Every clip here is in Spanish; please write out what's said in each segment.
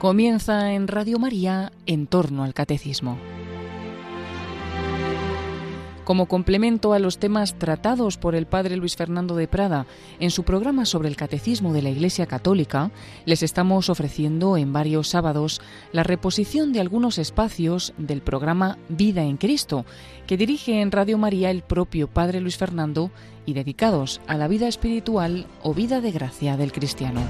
Comienza en Radio María en torno al catecismo. Como complemento a los temas tratados por el padre Luis Fernando de Prada en su programa sobre el catecismo de la Iglesia Católica, les estamos ofreciendo en varios sábados la reposición de algunos espacios del programa Vida en Cristo, que dirige en Radio María el propio padre Luis Fernando y dedicados a la vida espiritual o vida de gracia del cristiano.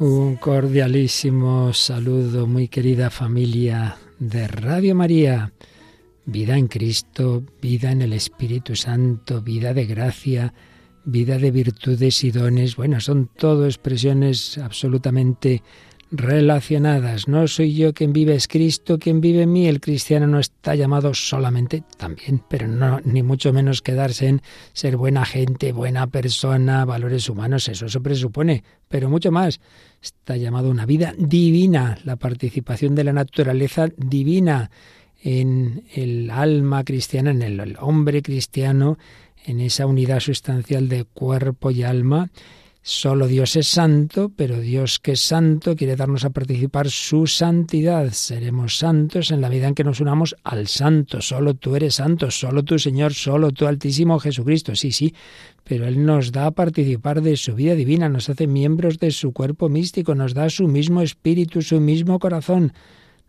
Un cordialísimo saludo, muy querida familia de Radio María. Vida en Cristo, vida en el Espíritu Santo, vida de gracia, vida de virtudes y dones. Bueno, son todo expresiones absolutamente relacionadas. No soy yo quien vive, es Cristo quien vive en mí. El cristiano no está llamado solamente, también, pero no, ni mucho menos quedarse en ser buena gente, buena persona, valores humanos, eso se presupone, pero mucho más. Está llamado una vida divina, la participación de la naturaleza divina en el alma cristiana, en el hombre cristiano, en esa unidad sustancial de cuerpo y alma Solo Dios es santo, pero Dios que es santo quiere darnos a participar su santidad. Seremos santos en la vida en que nos unamos al santo. Solo tú eres santo, solo tú Señor, solo tú Altísimo Jesucristo. Sí, sí, pero Él nos da a participar de su vida divina, nos hace miembros de su cuerpo místico, nos da su mismo espíritu, su mismo corazón.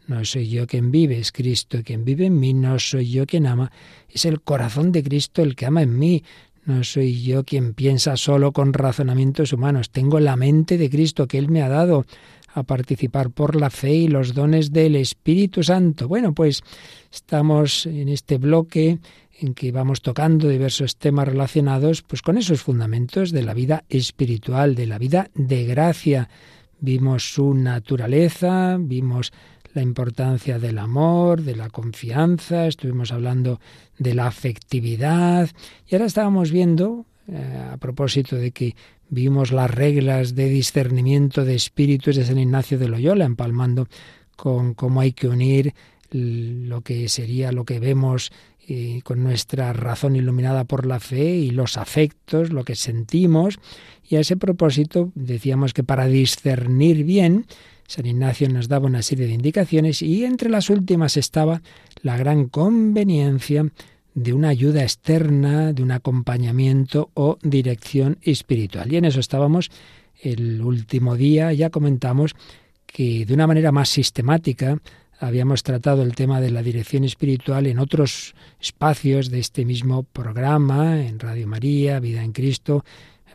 No soy yo quien vive, es Cristo quien vive en mí, no soy yo quien ama, es el corazón de Cristo el que ama en mí, no soy yo quien piensa solo con razonamientos humanos. Tengo la mente de Cristo que Él me ha dado a participar por la fe y los dones del Espíritu Santo. Bueno, pues estamos en este bloque en que vamos tocando diversos temas relacionados pues con esos fundamentos de la vida espiritual, de la vida de gracia. Vimos su naturaleza, vimos la importancia del amor, de la confianza, estuvimos hablando de la afectividad y ahora estábamos viendo, eh, a propósito de que vimos las reglas de discernimiento de espíritus de San Ignacio de Loyola, empalmando con cómo hay que unir lo que sería lo que vemos con nuestra razón iluminada por la fe y los afectos, lo que sentimos. Y a ese propósito decíamos que para discernir bien San Ignacio nos daba una serie de indicaciones y entre las últimas estaba la gran conveniencia de una ayuda externa, de un acompañamiento o dirección espiritual. Y en eso estábamos el último día, ya comentamos que de una manera más sistemática habíamos tratado el tema de la dirección espiritual en otros espacios de este mismo programa, en Radio María, Vida en Cristo,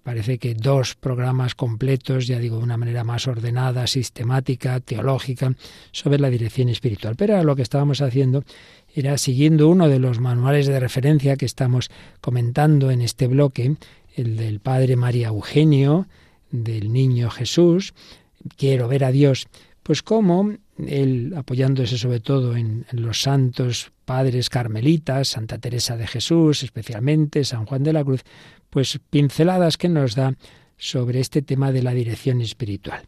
parece que dos programas completos, ya digo, de una manera más ordenada, sistemática, teológica, sobre la dirección espiritual. Pero lo que estábamos haciendo era siguiendo uno de los manuales de referencia que estamos comentando en este bloque, el del Padre María Eugenio, del Niño Jesús, quiero ver a Dios, pues cómo él, apoyándose sobre todo en, los santos padres carmelitas, Santa Teresa de Jesús, especialmente San Juan de la Cruz, pues pinceladas que nos da sobre este tema de la dirección espiritual.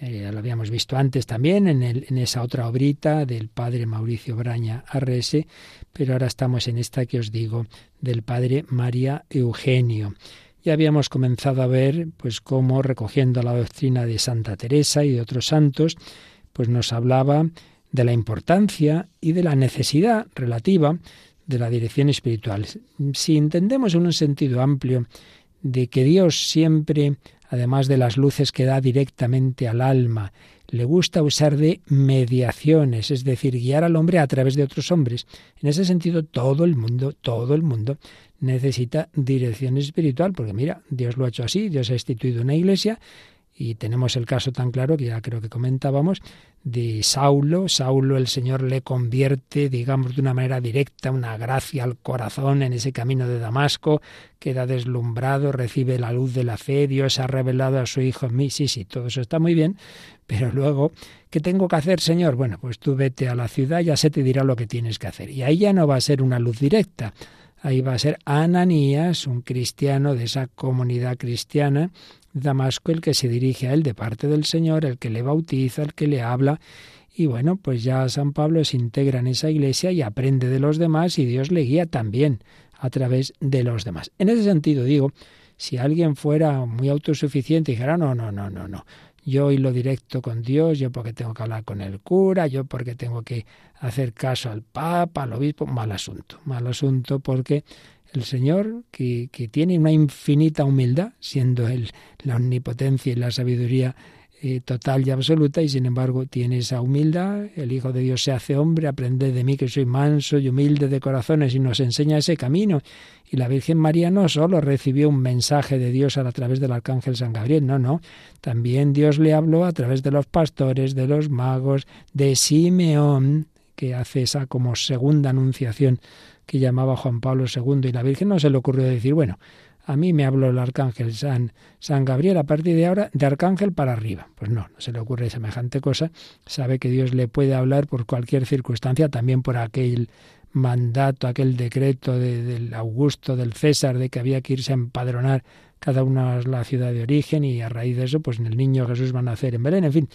Eh, lo habíamos visto antes también en, esa otra obrita del padre Mauricio Braña Arrese, pero ahora estamos en esta que os digo del padre María Eugenio. Ya habíamos comenzado a ver pues cómo recogiendo la doctrina de Santa Teresa y de otros santos, pues nos hablaba de la importancia y de la necesidad relativa de la dirección espiritual. Si entendemos en un sentido amplio de que Dios siempre, además de las luces que da directamente al alma, le gusta usar de mediaciones, es decir, guiar al hombre a través de otros hombres. En ese sentido, todo el mundo, todo el mundo necesita dirección espiritual, porque mira, Dios lo ha hecho así, Dios ha instituido una iglesia y tenemos el caso tan claro que ya creo que comentábamos de Saulo. Saulo el Señor le convierte, digamos, de una manera directa, una gracia al corazón en ese camino de Damasco, queda deslumbrado, recibe la luz de la fe, Dios ha revelado a su Hijo en mí. Sí, sí, todo eso está muy bien, pero luego, ¿qué tengo que hacer, Señor? Bueno, pues tú vete a la ciudad, ya se te dirá lo que tienes que hacer. Y ahí ya no va a ser una luz directa, ahí va a ser Ananías, un cristiano de esa comunidad cristiana Damasco el que se dirige a él de parte del Señor, el que le bautiza, el que le habla. Y bueno, pues ya San Pablo se integra en esa iglesia y aprende de los demás y Dios le guía también a través de los demás. En ese sentido digo, si alguien fuera muy autosuficiente y dijera, no, no, no, no, no, yo lo directo con Dios, yo porque tengo que hablar con el cura, yo porque tengo que hacer caso al Papa, al obispo, mal asunto, mal asunto porque el Señor, que, que tiene una infinita humildad, siendo Él la omnipotencia y la sabiduría eh, total y absoluta y sin embargo tiene esa humildad. El Hijo de Dios se hace hombre, aprende de mí que soy manso y humilde de corazones y nos enseña ese camino. Y la Virgen María no solo recibió un mensaje de Dios a través del Arcángel San Gabriel, no, no. También Dios le habló a través de los pastores, de los magos, de Simeón, que hace esa como segunda anunciación que llamaba Juan Pablo II y la Virgen no se le ocurrió decir, bueno, a mí me habló el arcángel San, San Gabriel a partir de ahora de arcángel para arriba. Pues no, no se le ocurre semejante cosa. Sabe que Dios le puede hablar por cualquier circunstancia, también por aquel mandato, aquel decreto del Augusto, del César, de que había que irse a empadronar cada una la ciudad de origen y a raíz de eso, pues el niño Jesús va a nacer en Belén. En fin,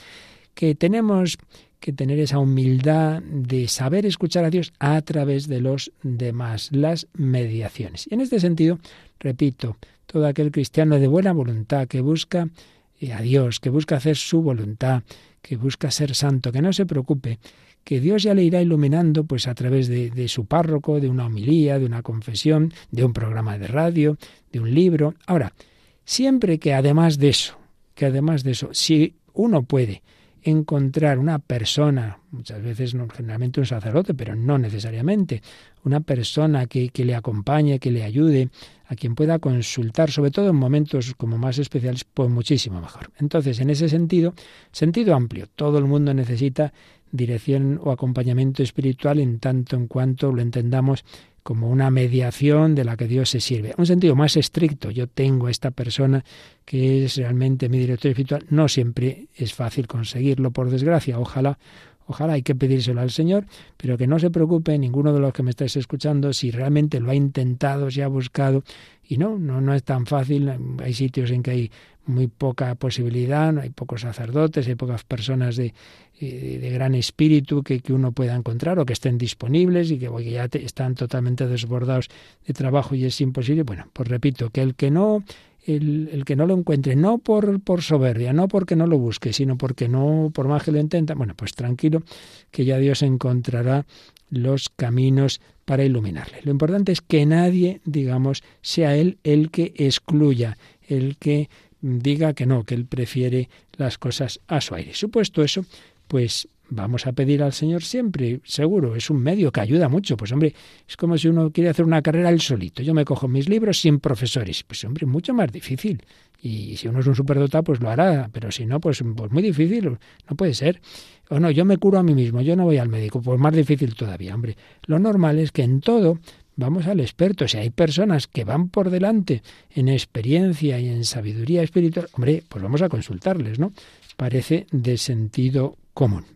que tenemos que tener esa humildad de saber escuchar a Dios a través de los demás, las mediaciones. Y en este sentido, repito, todo aquel cristiano de buena voluntad que busca eh, a Dios, que busca hacer su voluntad, que busca ser santo, que no se preocupe, que Dios ya le irá iluminando pues a través de, de, su párroco, de una homilía, de una confesión, de un programa de radio, de un libro. Ahora, siempre que además de eso, que además de eso, si uno puede encontrar una persona, muchas veces no, generalmente un sacerdote, pero no necesariamente, una persona que, que, le acompañe, que le ayude, a quien pueda consultar, sobre todo en momentos como más especiales, pues muchísimo mejor. Entonces, en ese sentido, sentido amplio, todo el mundo necesita dirección o acompañamiento espiritual en tanto en cuanto lo entendamos como una mediación de la que Dios se sirve. Un sentido más estricto, yo tengo esta persona que es realmente mi director espiritual, no siempre es fácil conseguirlo, por desgracia. Ojalá, ojalá hay que pedírselo al Señor, pero que no se preocupe ninguno de los que me estáis escuchando si realmente lo ha intentado, si ha buscado, y no, no, no es tan fácil. Hay sitios en que hay muy poca posibilidad, hay pocos sacerdotes, hay pocas personas de, de gran espíritu que, que, uno pueda encontrar o que estén disponibles y que, ya están totalmente desbordados de trabajo y es imposible. Bueno, pues repito, que el que no el, que no lo encuentre, no por, por soberbia, no porque no lo busque, sino porque no, por más que lo intenta, bueno, pues tranquilo, que ya Dios encontrará los caminos para iluminarle. Lo importante es que nadie, digamos, sea él el que excluya, el que diga que no, que él prefiere las cosas a su aire. Supuesto eso, pues vamos a pedir al Señor siempre, seguro, es un medio que ayuda mucho. Pues hombre, es como si uno quiere hacer una carrera él solito. Yo me cojo mis libros sin profesores. Pues hombre, mucho más difícil. Y si uno es un superdotado, pues lo hará. Pero si no, pues, pues muy difícil. No puede ser. O no, yo me curo a mí mismo, yo no voy al médico. Pues más difícil todavía, hombre. Lo normal es que en todo vamos al experto. Si hay personas que van por delante en experiencia y en sabiduría espiritual, hombre, pues vamos a consultarles, ¿no? Parece de sentido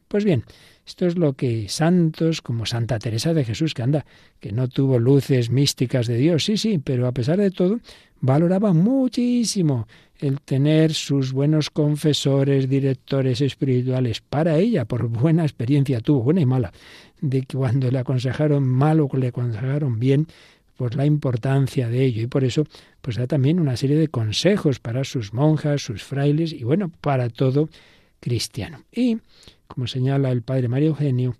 Pues bien, esto es lo que santos como Santa Teresa de Jesús, que anda, que no tuvo luces místicas de Dios, sí, sí, pero a pesar de todo, valoraba muchísimo el tener sus buenos confesores, directores espirituales para ella, por buena experiencia tuvo, buena y mala, de que cuando le aconsejaron mal o le aconsejaron bien, pues la importancia de ello. Y por eso pues da también una serie de consejos para sus monjas, sus frailes y bueno, para todo cristiano. Y, como señala el padre Mario Eugenio,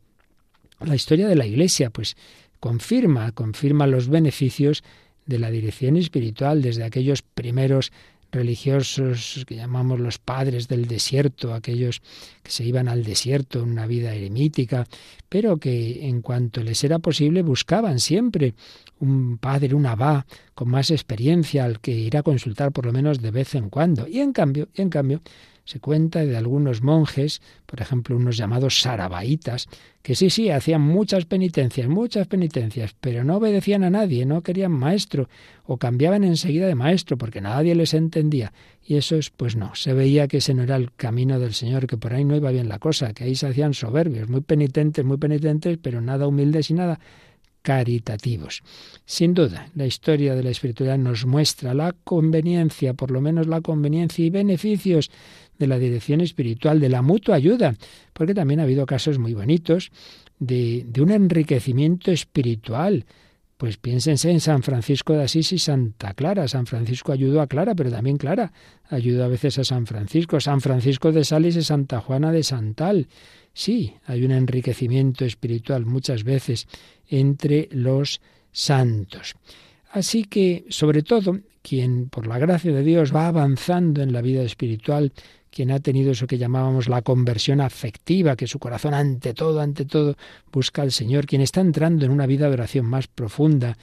la historia de la Iglesia, pues confirma, confirma los beneficios de la dirección espiritual desde aquellos primeros religiosos que llamamos los padres del desierto, aquellos que se iban al desierto en una vida eremítica, pero que en cuanto les era posible buscaban siempre un padre, un abá con más experiencia al que ir a consultar por lo menos de vez en cuando. Y en cambio, y en cambio, se cuenta de algunos monjes, por ejemplo, unos llamados sarabaitas, que sí, sí, hacían muchas penitencias, muchas penitencias, pero no obedecían a nadie, no querían maestro, o cambiaban enseguida de maestro porque nadie les entendía. Y esos, pues no, se veía que ese no era el camino del Señor, que por ahí no iba bien la cosa, que ahí se hacían soberbios, muy penitentes, muy penitentes, pero nada humildes y nada caritativos. Sin duda, la historia de la espiritualidad nos muestra la conveniencia, por lo menos la conveniencia y beneficios de la dirección espiritual, de la mutua ayuda, porque también ha habido casos muy bonitos de, de un enriquecimiento espiritual. Pues piénsense en San Francisco de Asís y Santa Clara. San Francisco ayudó a Clara, pero también Clara ayudó a veces a San Francisco. San Francisco de Sales y Santa Juana de Santal. Sí, hay un enriquecimiento espiritual muchas veces entre los santos. Así que, sobre todo, quien por la gracia de Dios va avanzando en la vida espiritual, quien ha tenido eso que llamábamos la conversión afectiva, que su corazón ante todo, ante todo, busca al Señor, quien está entrando en una vida de oración más profunda,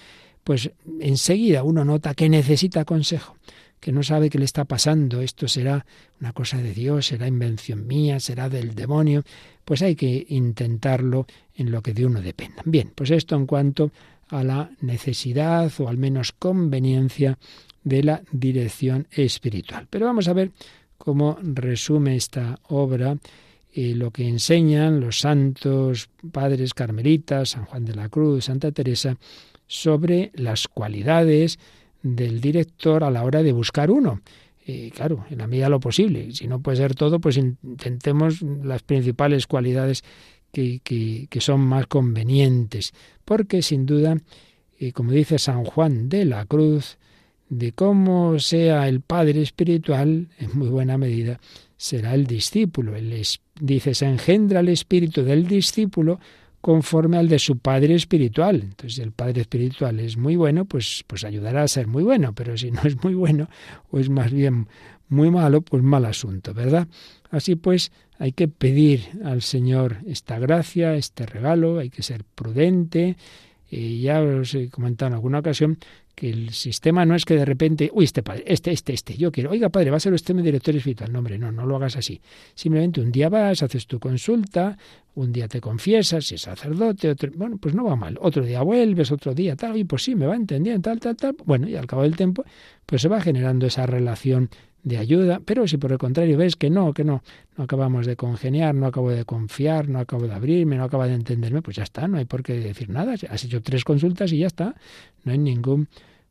pues enseguida uno nota que necesita consejo, que no sabe qué le está pasando, esto será una cosa de Dios, será invención mía, será del demonio, pues hay que intentarlo en lo que de uno dependa. Bien, pues esto en cuanto a la necesidad o al menos conveniencia de la dirección espiritual. Pero vamos a ver cómo resume esta obra lo que enseñan los santos padres carmelitas, San Juan de la Cruz, Santa Teresa, sobre las cualidades del director a la hora de buscar uno. Y claro, en la medida de lo posible. Si no puede ser todo, pues intentemos las principales cualidades que, que, son más convenientes. Porque sin duda, como dice San Juan de la Cruz, de cómo sea el padre espiritual, en muy buena medida, será el discípulo. Él dice, se engendra el espíritu del discípulo conforme al de su padre espiritual. Entonces, si el padre espiritual es muy bueno, pues, pues ayudará a ser muy bueno, pero si no es muy bueno o es más bien muy malo, pues mal asunto, ¿verdad? Así pues, hay que pedir al Señor esta gracia, este regalo, hay que ser prudente. Y ya os he comentado en alguna ocasión que el sistema no es que de repente, uy, este padre, este, este, este, yo quiero, oiga padre, va a ser usted mi director espiritual. No, hombre, no, no lo hagas así. Simplemente un día vas, haces tu consulta, un día te confiesas, si es sacerdote, otro, bueno, pues no va mal. Otro día vuelves, otro día tal, y pues sí, me va entendiendo, tal, tal, tal. Bueno, y al cabo del tiempo, pues se va generando esa relación de ayuda, pero si por el contrario ves que no, que no, no acabamos de congeniar, no acabo de confiar, no acabo de abrirme, no acaba de entenderme, pues ya está, no hay por qué decir nada. Has hecho tres consultas y ya está, no hay ningún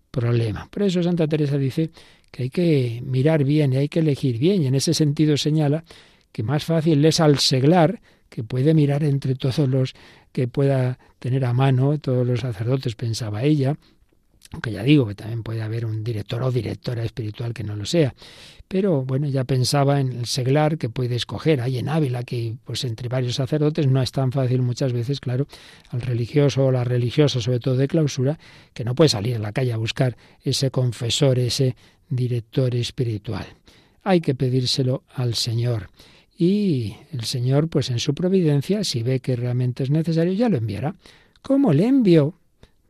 problema. Por eso Santa Teresa dice que hay que mirar bien y hay que elegir bien, y en ese sentido señala que más fácil es al seglar, que puede mirar entre todos los que pueda tener a mano, todos los sacerdotes, pensaba ella, aunque ya digo que también puede haber un director o directora espiritual que no lo sea. Pero bueno, ya pensaba en el seglar que puede escoger. Hay en Ávila que, pues entre varios sacerdotes, no es tan fácil muchas veces, claro, al religioso o la religiosa, sobre todo de clausura, que no puede salir a la calle a buscar ese confesor, ese director espiritual. Hay que pedírselo al Señor. Y el Señor, pues en su providencia, si ve que realmente es necesario, ya lo enviará. ¿Cómo le envió?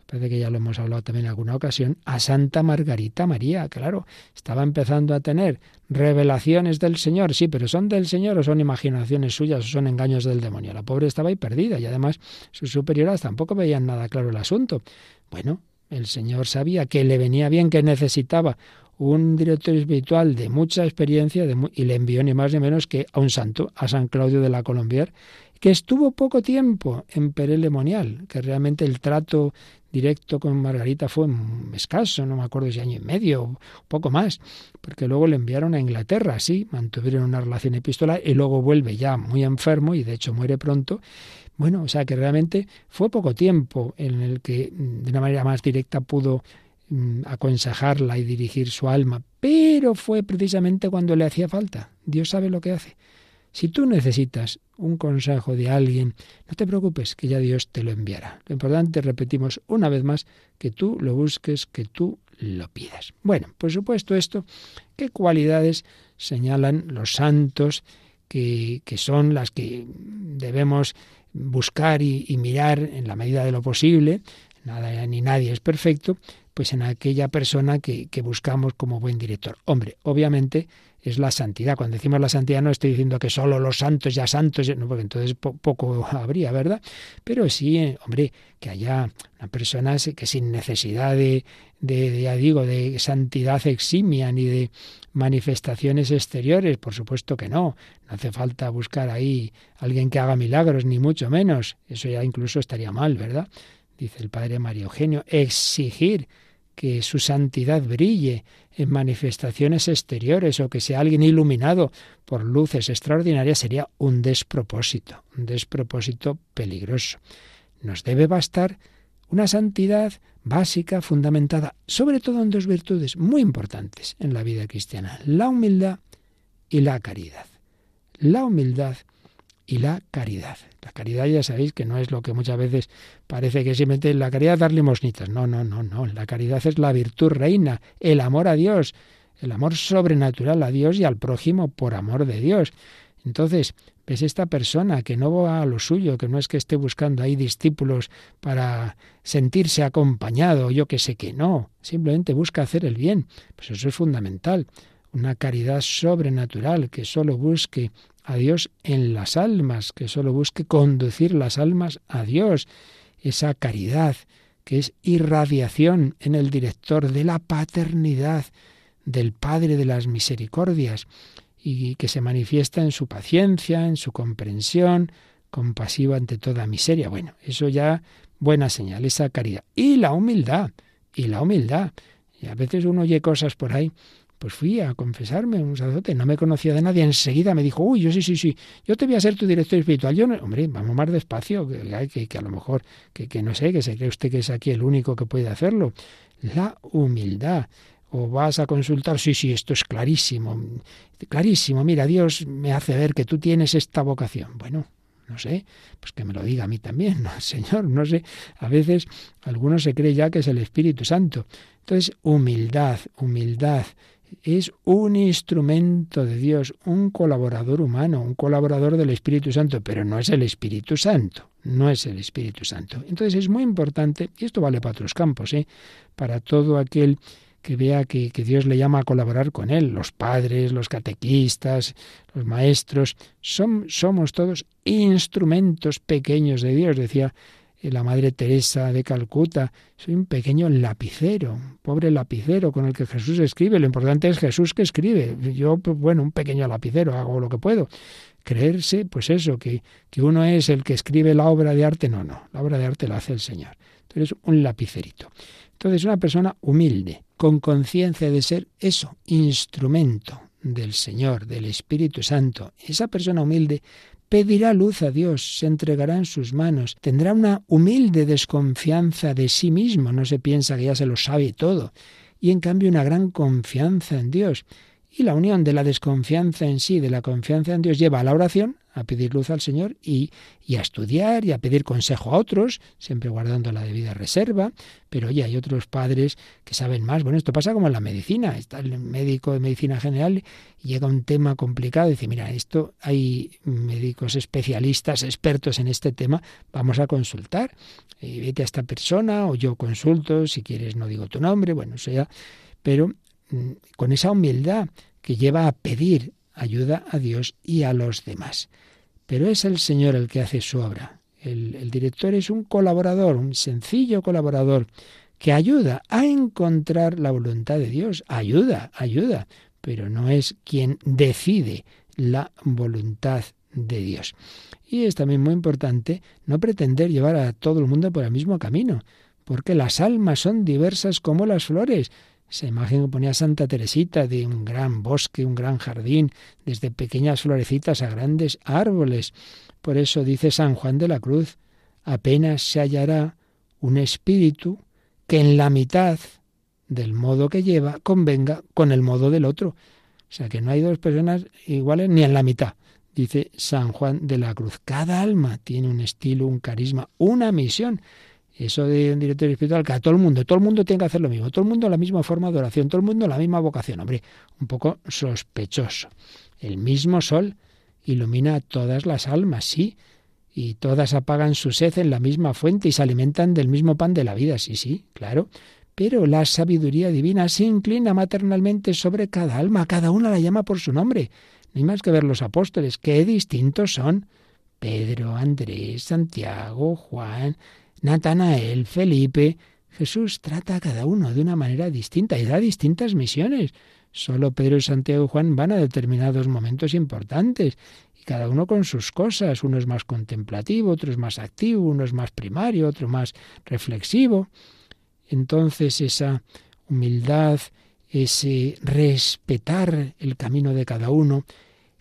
Parece que ya lo hemos hablado también en alguna ocasión, a Santa Margarita María, claro, estaba empezando a tener revelaciones del Señor, sí, pero son del Señor o son imaginaciones suyas o son engaños del demonio. La pobre estaba ahí perdida y además sus superioras tampoco veían nada claro el asunto. Bueno, el Señor sabía que le venía bien, que necesitaba un director espiritual de mucha experiencia y le envió ni más ni menos que a un santo, a San Claudio de la Colombier, que estuvo poco tiempo en Perelemonial, que realmente el trato directo con Margarita fue escaso, no me acuerdo si año y medio, poco más, porque luego le enviaron a Inglaterra, sí, mantuvieron una relación epistolar y luego vuelve ya muy enfermo y de hecho muere pronto. Bueno, o sea que realmente fue poco tiempo en el que de una manera más directa pudo mm, aconsejarla y dirigir su alma, pero fue precisamente cuando le hacía falta. Dios sabe lo que hace. Si tú necesitas un consejo de alguien, no te preocupes, que ya Dios te lo enviará. Lo importante, repetimos una vez más, que tú lo busques, que tú lo pidas. Bueno, por supuesto esto, ¿qué cualidades señalan los santos que, que son las que debemos buscar y, mirar en la medida de lo posible? Nada ni nadie es perfecto, pues en aquella persona que buscamos como buen director. Hombre, obviamente es la santidad. Cuando decimos la santidad no estoy diciendo que solo los santos ya santos, no, porque entonces poco habría, ¿verdad? Pero sí, eh, hombre, que haya una persona que sin necesidad de, de, ya digo, de santidad eximia ni de manifestaciones exteriores, por supuesto que no. No hace falta buscar ahí alguien que haga milagros, ni mucho menos. Eso ya incluso estaría mal, ¿verdad? dice el padre Mario Eugenio, exigir que su santidad brille en manifestaciones exteriores o que sea alguien iluminado por luces extraordinarias sería un despropósito, un despropósito peligroso. Nos debe bastar una santidad básica, fundamentada sobre todo en dos virtudes muy importantes en la vida cristiana, la humildad y la caridad. La humildad y la caridad. La caridad ya sabéis que no es lo que muchas veces parece que simplemente la caridad dar limosnitas. No, no, no, no. La caridad es la virtud reina, el amor a Dios, el amor sobrenatural a Dios y al prójimo por amor de Dios. Entonces, ves esta persona que no va a lo suyo, que no es que esté buscando ahí discípulos para sentirse acompañado, yo que sé que no, simplemente busca hacer el bien. Pues eso es fundamental. Una caridad sobrenatural que solo busque a Dios en las almas, que solo busque conducir las almas a Dios. Esa caridad que es irradiación en el director de la paternidad del Padre de las Misericordias y que se manifiesta en su paciencia, en su comprensión, compasiva ante toda miseria. Bueno, eso ya buena señal, esa caridad. Y la humildad, y la humildad. Y a veces uno oye cosas por ahí pues fui a confesarme, un sacerdote, no me conocía de nadie, enseguida me dijo, uy, yo sí, sí, sí, yo te voy a ser tu director espiritual. Yo, no, hombre, vamos más despacio, que, que, que a lo mejor, que, que no sé, que se cree usted que es aquí el único que puede hacerlo. La humildad. O vas a consultar, sí, sí, esto es clarísimo, clarísimo, mira, Dios me hace ver que tú tienes esta vocación. Bueno, no sé, pues que me lo diga a mí también, ¿no? Señor, no sé, a veces algunos se cree ya que es el Espíritu Santo. Entonces, humildad, humildad, es un instrumento de Dios, un colaborador humano, un colaborador del Espíritu Santo, pero no es el Espíritu Santo, no es el Espíritu Santo. Entonces es muy importante, y esto vale para otros campos, ¿eh? para todo aquel que vea que, Dios le llama a colaborar con él, los padres, los catequistas, los maestros, somos todos instrumentos pequeños de Dios, decía la Madre Teresa de Calcuta. Soy un pequeño lapicero, un pobre lapicero con el que Jesús escribe. Lo importante es Jesús que escribe. Yo, pues, bueno, un pequeño lapicero, hago lo que puedo. Creerse, pues eso, que, que uno es el que escribe la obra de arte. No, no, la obra de arte la hace el Señor. Entonces, un lapicerito. Entonces, una persona humilde, con conciencia de ser eso, instrumento del Señor, del Espíritu Santo. Esa persona humilde pedirá luz a Dios, se entregará en sus manos, tendrá una humilde desconfianza de sí mismo, no se piensa que ya se lo sabe todo, y en cambio una gran confianza en Dios. Y la unión de la desconfianza en sí, de la confianza en Dios, lleva a la oración, a pedir luz al Señor y, y, a estudiar y a pedir consejo a otros, siempre guardando la debida reserva. Pero oye, hay otros padres que saben más. Bueno, esto pasa como en la medicina. Está el médico de medicina general y llega un tema complicado y dice, mira, esto hay médicos especialistas, expertos en este tema, vamos a consultar. Y vete a esta persona o yo consulto, si quieres no digo tu nombre, bueno, sea, pero mm, con esa humildad que lleva a pedir ayuda a Dios y a los demás. Pero es el Señor el que hace su obra. El, director es un colaborador, un sencillo colaborador, que ayuda a encontrar la voluntad de Dios. Ayuda, ayuda, pero no es quien decide la voluntad de Dios. Y es también muy importante no pretender llevar a todo el mundo por el mismo camino, porque las almas son diversas como las flores. Esa imagen que ponía Santa Teresita de un gran bosque, un gran jardín, desde pequeñas florecitas a grandes árboles. Por eso dice San Juan de la Cruz, apenas se hallará un espíritu que en la mitad del modo que lleva convenga con el modo del otro. O sea que no hay dos personas iguales ni en la mitad, dice San Juan de la Cruz. Cada alma tiene un estilo, un carisma, una misión. Eso de un director espiritual, que a todo el mundo, todo el mundo tiene que hacer lo mismo, todo el mundo la misma forma de oración, todo el mundo la misma vocación. Hombre, un poco sospechoso. El mismo sol ilumina a todas las almas, sí, y todas apagan su sed en la misma fuente y se alimentan del mismo pan de la vida, sí, sí, claro. Pero la sabiduría divina se inclina maternalmente sobre cada alma, cada una la llama por su nombre. No hay más que ver los apóstoles, qué distintos son. Pedro, Andrés, Santiago, Juan, Natanael, Felipe, Jesús trata a cada uno de una manera distinta y da distintas misiones. Solo Pedro, Santiago y Juan van a determinados momentos importantes y cada uno con sus cosas. Uno es más contemplativo, otro es más activo, uno es más primario, otro más reflexivo. Entonces esa humildad, ese respetar el camino de cada uno,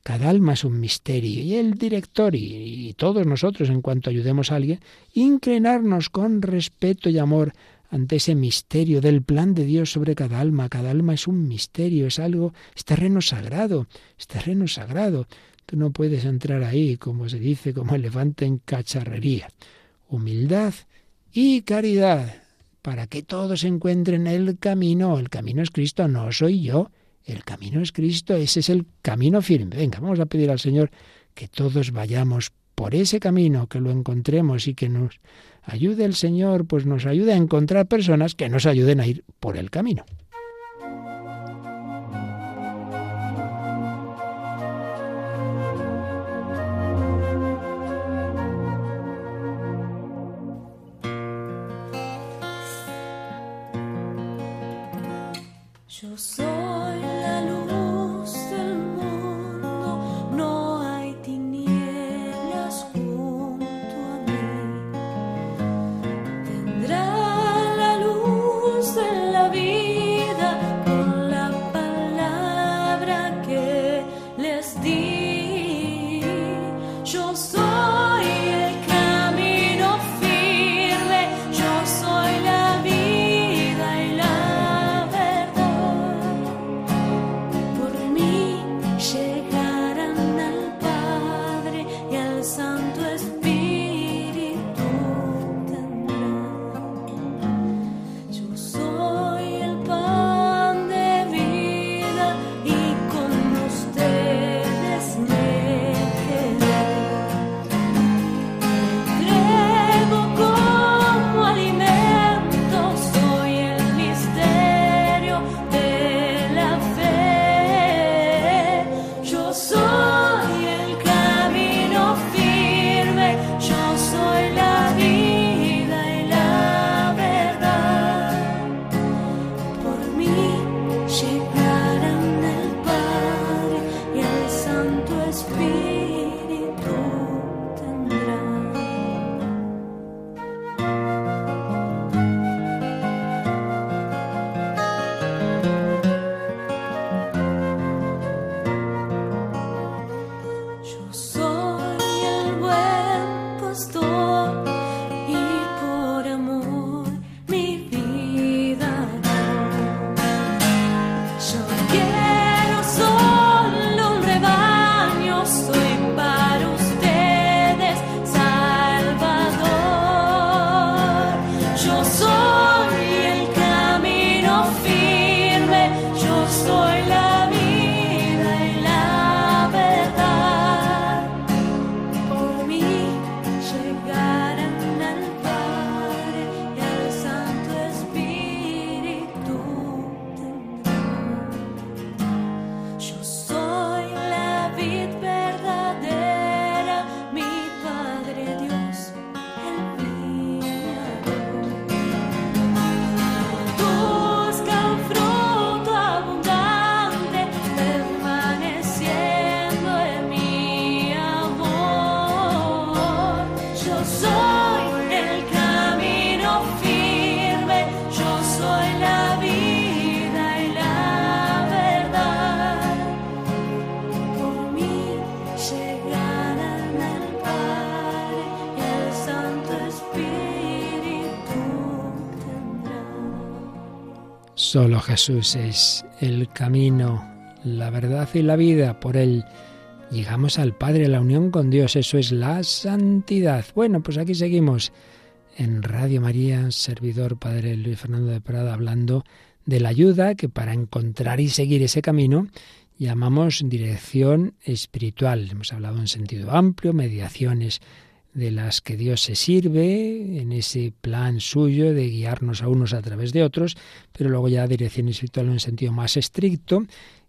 cada alma es un misterio y el director y, todos nosotros en cuanto ayudemos a alguien, inclinarnos con respeto y amor ante ese misterio del plan de Dios sobre cada alma. Cada alma es un misterio, es algo, es terreno sagrado, es terreno sagrado. Tú no puedes entrar ahí, como se dice, como elefante en cacharrería. Humildad y caridad, para que todos encuentren el camino. El camino es Cristo, no soy yo. El camino es Cristo, ese es el camino firme. Venga, vamos a pedir al Señor que todos vayamos por ese camino, que lo encontremos y que nos ayude el Señor, pues nos ayude a encontrar personas que nos ayuden a ir por el camino. Solo Jesús es el camino, la verdad y la vida. Por él llegamos al Padre, la unión con Dios. Eso es la santidad. Bueno, pues aquí seguimos en Radio María, servidor Padre Luis Fernando de Prada, hablando de la ayuda que para encontrar y seguir ese camino llamamos dirección espiritual. Hemos hablado en sentido amplio, mediaciones de las que Dios se sirve en ese plan suyo de guiarnos a unos a través de otros, pero luego ya dirección espiritual en un sentido más estricto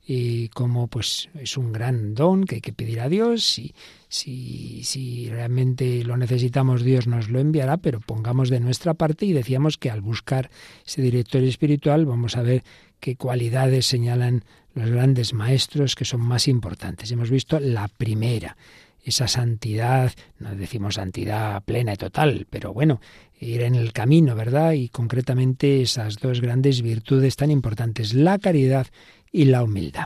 y como pues es un gran don que hay que pedir a Dios y si, si realmente lo necesitamos Dios nos lo enviará, pero pongamos de nuestra parte y decíamos que al buscar ese director espiritual vamos a ver qué cualidades señalan los grandes maestros que son más importantes. Hemos visto la primera, esa santidad, no decimos santidad plena y total, pero bueno, ir en el camino, ¿verdad? Y concretamente esas dos grandes virtudes tan importantes, la caridad y la humildad.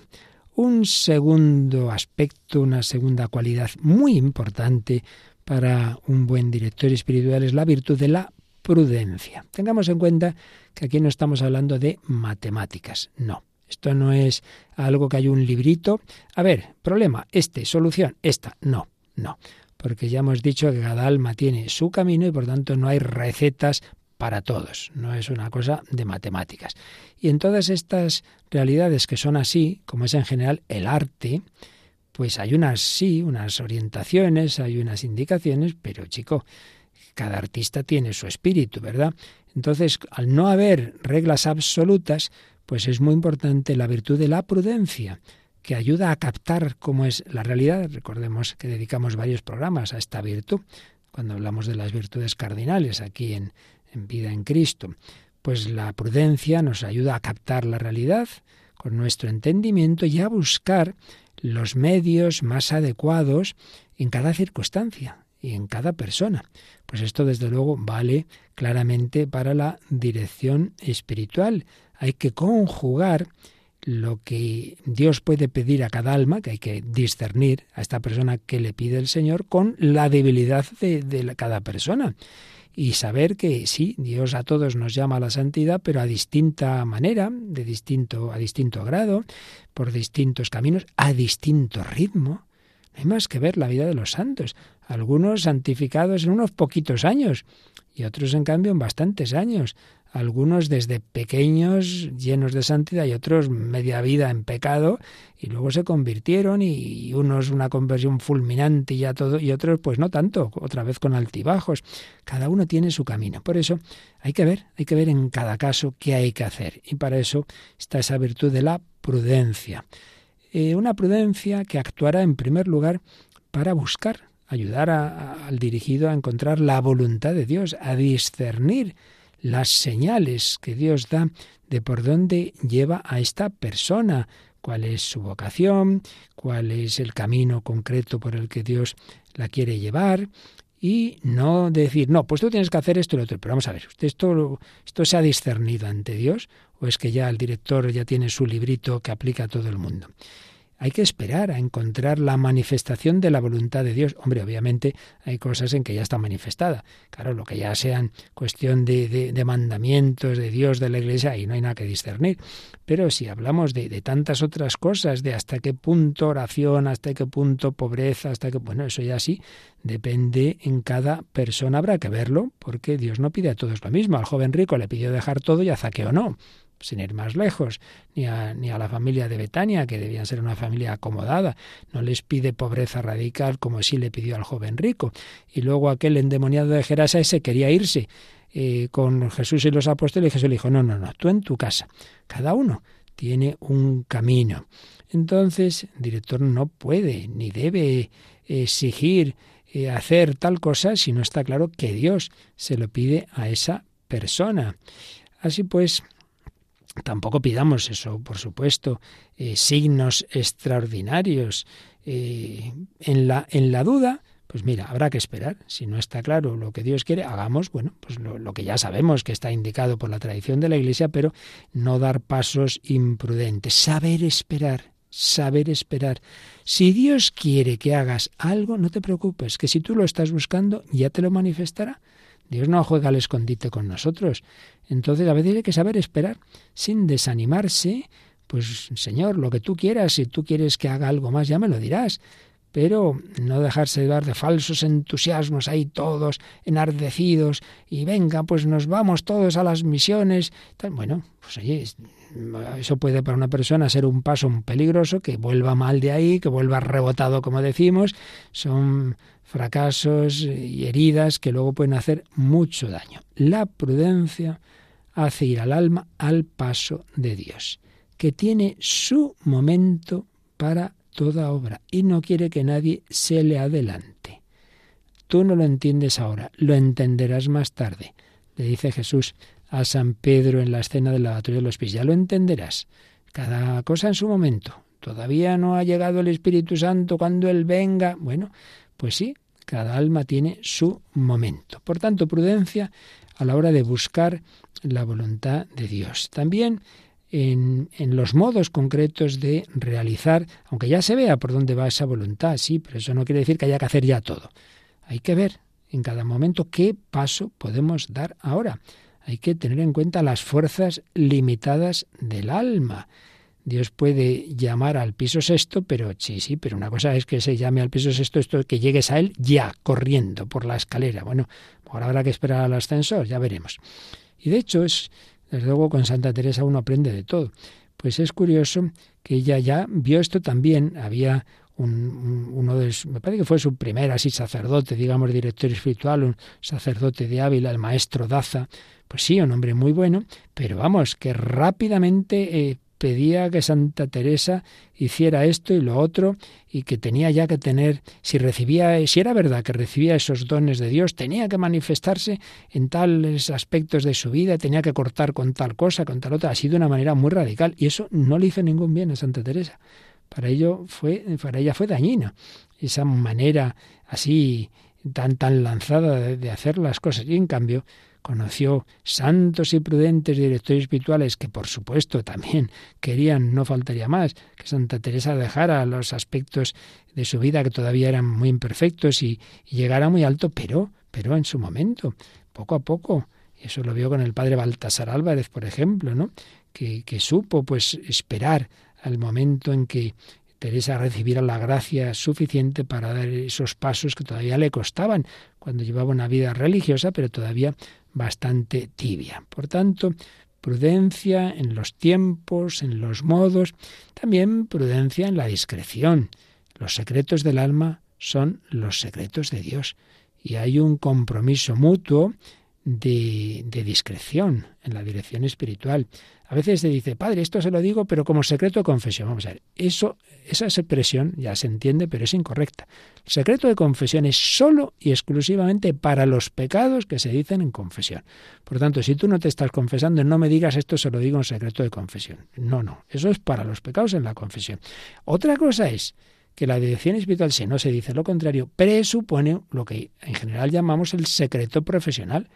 Un segundo aspecto, una segunda cualidad muy importante para un buen director espiritual es la virtud de la prudencia. Tengamos en cuenta que aquí no estamos hablando de matemáticas, no. Esto no es algo que hay un librito. A ver, problema, este, solución, esta. No, no. Porque ya hemos dicho que cada alma tiene su camino y por tanto no hay recetas para todos, no es una cosa de matemáticas. Y en todas estas realidades que son así, como es en general el arte, pues hay unas sí, unas orientaciones, hay unas indicaciones, pero chico, cada artista tiene su espíritu, ¿verdad? Entonces, al no haber reglas absolutas, pues es muy importante la virtud de la prudencia, que ayuda a captar cómo es la realidad. Recordemos que dedicamos varios programas a esta virtud, cuando hablamos de las virtudes cardinales aquí en, en vida en Cristo. Pues la prudencia nos ayuda a captar la realidad con nuestro entendimiento y a buscar los medios más adecuados en cada circunstancia y en cada persona. Pues esto desde luego vale claramente para la dirección espiritual. Hay que conjugar lo que Dios puede pedir a cada alma, que hay que discernir a esta persona que le pide el Señor, con la debilidad de, de cada persona y saber que sí, Dios a todos nos llama a la santidad, pero a distinta manera, de distinto a distinto grado, por distintos caminos, a distinto ritmo. Hay más que ver la vida de los santos, algunos santificados en unos poquitos años y otros en cambio en bastantes años algunos desde pequeños llenos de santidad y otros media vida en pecado y luego se convirtieron y unos una conversión fulminante y ya todo y otros pues no tanto, otra vez con altibajos. Cada uno tiene su camino. Por eso hay que ver, hay que ver en cada caso qué hay que hacer y para eso está esa virtud de la prudencia. Eh, una prudencia que actuará en primer lugar para buscar, ayudar al dirigido a encontrar la voluntad de Dios, a discernir las señales que Dios da de por dónde lleva a esta persona, cuál es su vocación, cuál es el camino concreto por el que Dios la quiere llevar y no decir, no, pues tú tienes que hacer esto y lo otro. Pero vamos a ver, esto, esto se ha discernido ante Dios o es que ya el director ya tiene su librito que aplica a todo el mundo. Hay que esperar a encontrar la manifestación de la voluntad de Dios. Hombre, obviamente hay cosas en que ya está manifestada. Claro, lo que ya sean cuestión de, mandamientos de Dios, de la Iglesia, ahí no hay nada que discernir. Pero si hablamos de, de, tantas otras cosas, de hasta qué punto oración, hasta qué punto pobreza, hasta qué... Bueno, eso ya sí depende en cada persona. Habrá que verlo, porque Dios no pide a todos lo mismo. Al joven rico le pidió dejar todo y a Zaqueo no sin ir más lejos, ni a, ni a la familia de Betania, que debían ser una familia acomodada. No les pide pobreza radical como sí le pidió al joven rico. Y luego aquel endemoniado de Gerasa ese quería irse eh, con Jesús y los apóstoles y Jesús le dijo, no, no, no, tú en tu casa. Cada uno tiene un camino. Entonces, el director no puede ni debe exigir eh, hacer tal cosa si no está claro que Dios se lo pide a esa persona. Así pues, Tampoco pidamos eso, por supuesto, eh, signos extraordinarios. Eh, en, la, en la duda, pues mira, habrá que esperar. Si no está claro lo que Dios quiere, hagamos, bueno, pues lo, lo, que ya sabemos que está indicado por la tradición de la Iglesia, pero no dar pasos imprudentes. Saber esperar, saber esperar. Si Dios quiere que hagas algo, no te preocupes, que si tú lo estás buscando, ya te lo manifestará. Dios no juega al escondite con nosotros. Entonces a veces hay que saber esperar sin desanimarse. Pues Señor, lo que tú quieras, si tú quieres que haga algo más, ya me lo dirás. Pero no dejarse dar de falsos entusiasmos ahí todos enardecidos y venga, pues nos vamos todos a las misiones. Bueno, pues oye, eso puede para una persona ser un paso peligroso, que vuelva mal de ahí, que vuelva rebotado, como decimos. Son fracasos y heridas que luego pueden hacer mucho daño. La prudencia hace ir al alma al paso de Dios. que tiene su momento para toda obra y no quiere que nadie se le adelante. Tú no lo entiendes ahora, lo entenderás más tarde, le dice Jesús a San Pedro en la escena del lavatorio de los pies. Ya lo entenderás. Cada cosa en su momento. Todavía no ha llegado el Espíritu Santo cuando Él venga. Bueno, pues sí, cada alma tiene su momento. Por tanto, prudencia a la hora de buscar la voluntad de Dios. También en, en, los modos concretos de realizar, aunque ya se vea por dónde va esa voluntad, sí, pero eso no quiere decir que haya que hacer ya todo. Hay que ver en cada momento qué paso podemos dar ahora. Hay que tener en cuenta las fuerzas limitadas del alma. Dios puede llamar al piso sexto, pero sí, sí, pero una cosa es que se llame al piso sexto, esto que llegues a él ya, corriendo por la escalera. Bueno, ahora habrá que esperar al ascensor, ya veremos. Y de hecho, es, desde luego con Santa Teresa uno aprende de todo. Pues es curioso que ella ya vio esto también, había un, uno de me parece que fue su primer así sacerdote, digamos director espiritual, un sacerdote de Ávila, el maestro Daza, pues sí, un hombre muy bueno, pero vamos, que rápidamente eh, pedía que Santa Teresa hiciera esto y lo otro y que tenía ya que tener, si recibía, si era verdad que recibía esos dones de Dios, tenía que manifestarse en tales aspectos de su vida, tenía que cortar con tal cosa, con tal otra, así de una manera muy radical y eso no le hizo ningún bien a Santa Teresa. Para ello fue, para ella fue dañina esa manera así tan tan lanzada de hacer las cosas y en cambio conoció santos y prudentes directores espirituales que por supuesto también querían, no faltaría más, que Santa Teresa dejara los aspectos de su vida que todavía eran muy imperfectos y, llegara muy alto, pero, pero en su momento, poco a poco. Eso lo vio con el padre Baltasar Álvarez, por ejemplo, ¿no? Que, que supo pues esperar al momento en que Teresa recibiera la gracia suficiente para dar esos pasos que todavía le costaban cuando llevaba una vida religiosa, pero todavía bastante tibia. Por tanto, prudencia en los tiempos, en los modos, también prudencia en la discreción. Los secretos del alma son los secretos de Dios y hay un compromiso mutuo de, discreción en la dirección espiritual. A veces se dice, padre, esto se lo digo, pero como secreto de confesión. Vamos a ver, eso, esa expresión ya se entiende, pero es incorrecta. El secreto de confesión es solo y exclusivamente para los pecados que se dicen en confesión. Por tanto, si tú no te estás confesando, no me digas esto se lo digo en secreto de confesión. No, no, eso es para los pecados en la confesión. Otra cosa es que la dirección espiritual, si no se dice lo contrario, presupone lo que en general llamamos el secreto profesional.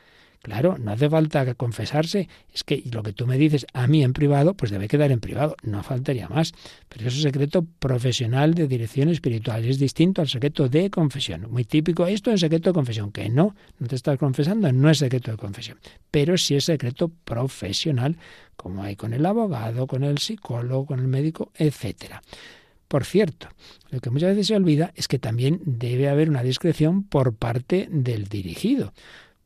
Claro, no hace falta confesarse, es que lo que tú me dices a mí en privado, pues debe quedar en privado, no faltaría más. Pero es un secreto profesional de dirección espiritual, es distinto al secreto de confesión. Muy típico esto en secreto de confesión, que no, no te estás confesando, no es secreto de confesión, pero sí es secreto profesional, como hay con el abogado, con el psicólogo, con el médico, etcétera. Por cierto, lo que muchas veces se olvida es que también debe haber una discreción por parte del dirigido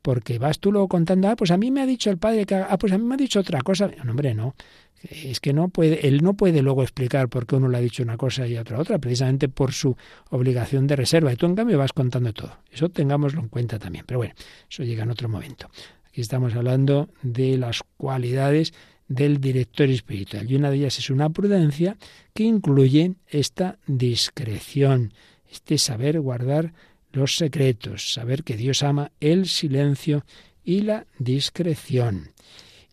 porque vas tú luego contando, ah, pues a mí me ha dicho el padre que, ah, pues a mí me ha dicho otra cosa. No, hombre, no. Es que no puede, él no puede luego explicar por qué uno le ha dicho una cosa y otra otra, precisamente por su obligación de reserva. Y tú, en cambio, vas contando todo. Eso tengámoslo en cuenta también. Pero bueno, eso llega en otro momento. Aquí estamos hablando de las cualidades del director espiritual. Y una de ellas es una prudencia que incluye esta discreción, este saber guardar los secretos, saber que Dios ama el silencio y la discreción.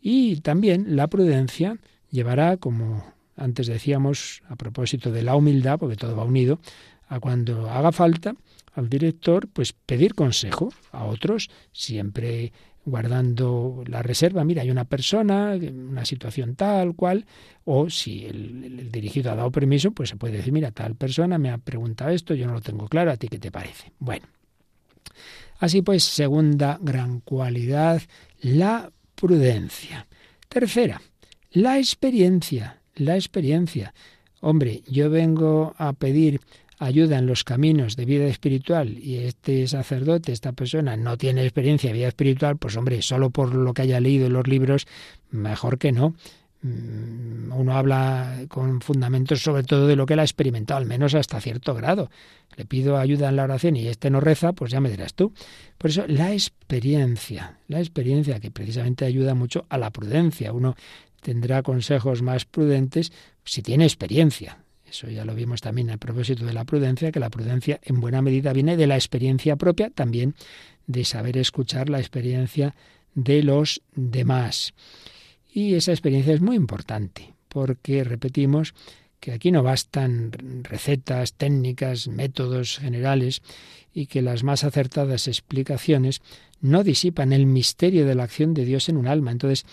Y también la prudencia llevará, como antes decíamos, a propósito de la humildad, porque todo va unido, a cuando haga falta al director, pues pedir consejo a otros, siempre guardando la reserva. Mira, hay una persona, una situación tal cual, o si el, dirigido ha dado permiso, pues se puede decir, mira, tal persona me ha preguntado esto, yo no lo tengo claro, ¿a ti qué te parece? Bueno, así pues, segunda gran cualidad, la prudencia. Tercera, la experiencia, la experiencia. Hombre, yo vengo a pedir ayuda en los caminos de vida espiritual y este sacerdote, esta persona, no tiene experiencia de vida espiritual, pues hombre, solo por lo que haya leído en los libros, mejor que no. Mm, uno habla con fundamentos sobre todo de lo que él ha experimentado, al menos hasta cierto grado. Le pido ayuda en la oración y este no reza, pues ya me dirás tú. Por eso la experiencia, la experiencia que precisamente ayuda mucho a la prudencia. Uno tendrá consejos más prudentes si tiene experiencia. Eso ya lo vimos también a propósito de la prudencia, que la prudencia en buena medida viene de la experiencia propia, también de saber escuchar la experiencia de los demás. Y esa experiencia es muy importante, porque, repetimos, que aquí no bastan recetas, técnicas, métodos generales y que las más acertadas explicaciones no disipan el misterio de la acción de Dios en un alma. Entonces,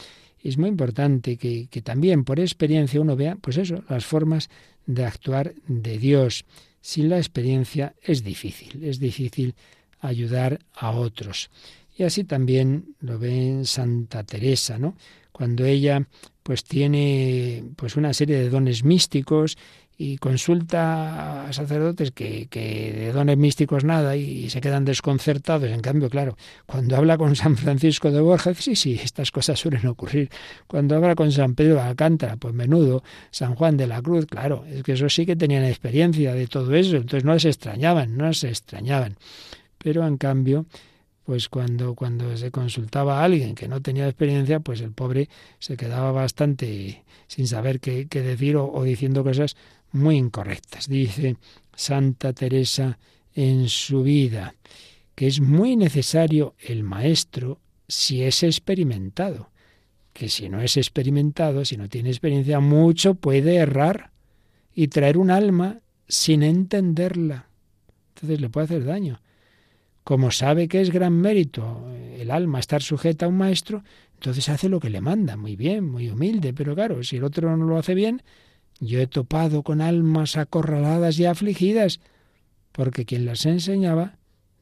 es muy importante que, que, también por experiencia uno vea, pues eso, las formas de actuar de Dios. Sin la experiencia es difícil, es difícil ayudar a otros. Y así también lo ve en Santa Teresa, ¿no? Cuando ella pues tiene pues una serie de dones místicos y consulta a sacerdotes que, que, de dones místicos nada y se quedan desconcertados. En cambio, claro, cuando habla con San Francisco de Borja, sí, sí, estas cosas suelen ocurrir. Cuando habla con San Pedro de Alcántara, pues menudo, San Juan de la Cruz, claro, es que eso sí que tenían experiencia de todo eso, entonces no se extrañaban, no se extrañaban. Pero en cambio, pues cuando, cuando se consultaba a alguien que no tenía experiencia, pues el pobre se quedaba bastante sin saber qué, decir o, diciendo cosas muy incorrectas. Dice Santa Teresa en su vida que es muy necesario el maestro si es experimentado, que si no es experimentado, si no tiene experiencia, mucho puede errar y traer un alma sin entenderla. Entonces le puede hacer daño. Como sabe que es gran mérito el alma estar sujeta a un maestro, entonces hace lo que le manda, muy bien, muy humilde, pero claro, si el otro no lo hace bien, yo he topado con almas acorraladas y afligidas, porque quien las enseñaba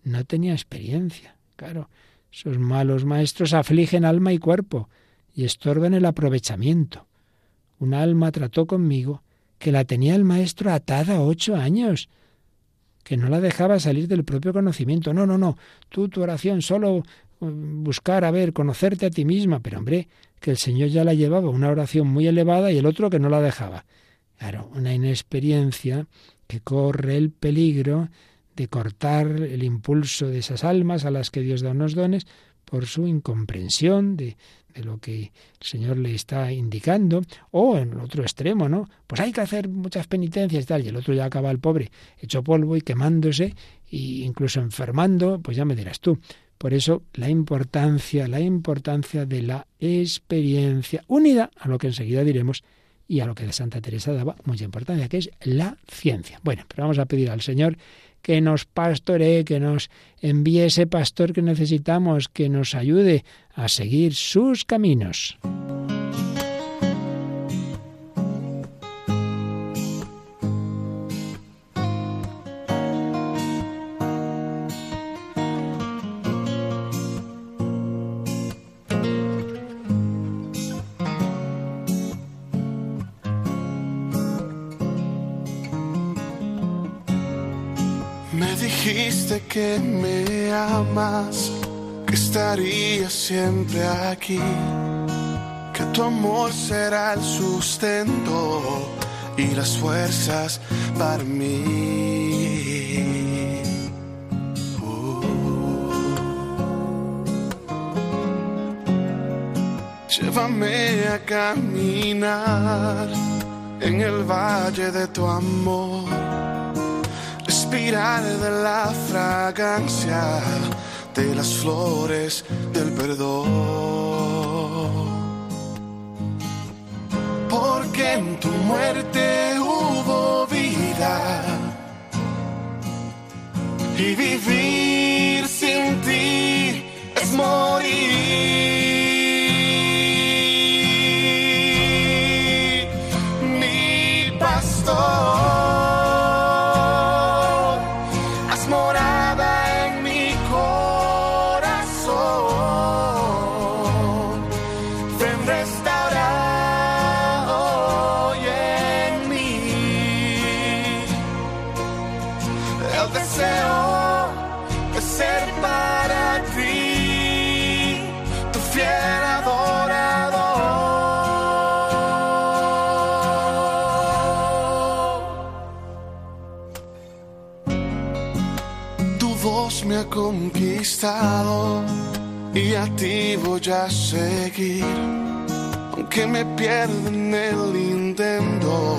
no tenía experiencia. Claro, esos malos maestros afligen alma y cuerpo y estorban el aprovechamiento. Un alma trató conmigo que la tenía el maestro atada ocho años que no la dejaba salir del propio conocimiento. No, no, no, tú tu oración solo mm, buscar, a ver, conocerte a ti misma, pero hombre, que el Señor ya la llevaba una oración muy elevada y el otro que no la dejaba. Claro, una inexperiencia que corre el peligro de cortar el impulso de esas almas a las que Dios da unos dones por su incomprensión de, lo que el Señor le está indicando, o en el otro extremo, ¿no? Pues hay que hacer muchas penitencias y tal, y el otro ya acaba el pobre hecho polvo y quemándose e incluso enfermando, pues ya me dirás tú. Por eso la importancia, la importancia de la experiencia, unida a lo que enseguida diremos y a lo que de Santa Teresa daba mucha importancia, que es la ciencia. Bueno, pero vamos a pedir al Señor que nos pastoree, que nos envíe ese pastor que necesitamos, que nos ayude a seguir sus caminos. Que me amas, que estaría siempre aquí, que tu amor será el sustento y las fuerzas para mí. Uh. Llévame a caminar en el valle de tu amor de la fragancia de las flores del perdón. Porque en tu muerte hubo vida y vivir sin ti es morir. Y a ti voy a seguir. aunque me pierda en el intento,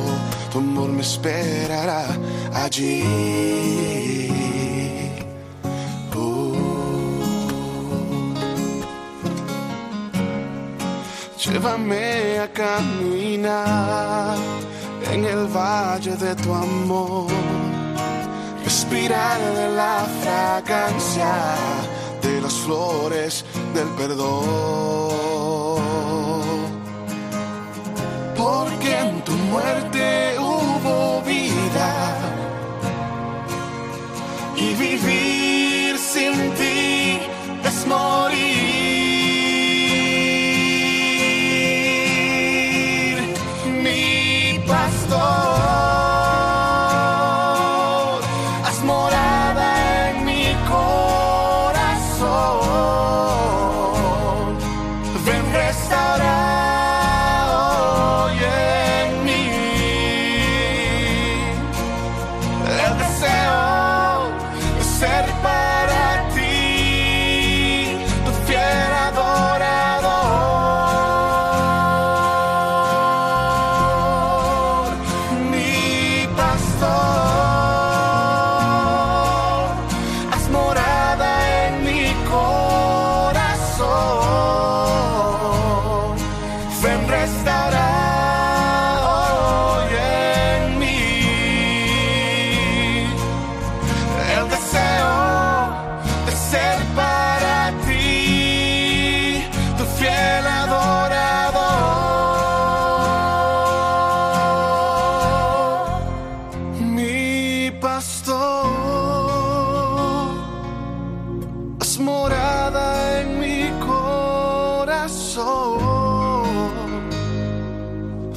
tu amor me esperará allí. Uh. Llévame a caminar en el valle de tu amor, de la fragancia de las flores del perdón. Porque en tu muerte hubo vida y vivir sin ti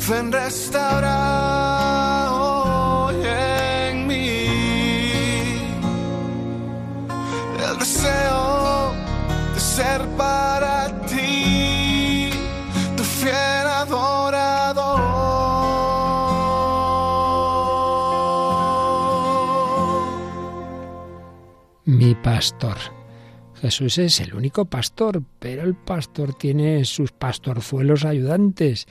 Ven restaurar hoy en mí el deseo de ser para ti tu fiel adorador. mi pastor. Jesús es el único pastor, pero el pastor tiene sus pastorzuelos ayudantes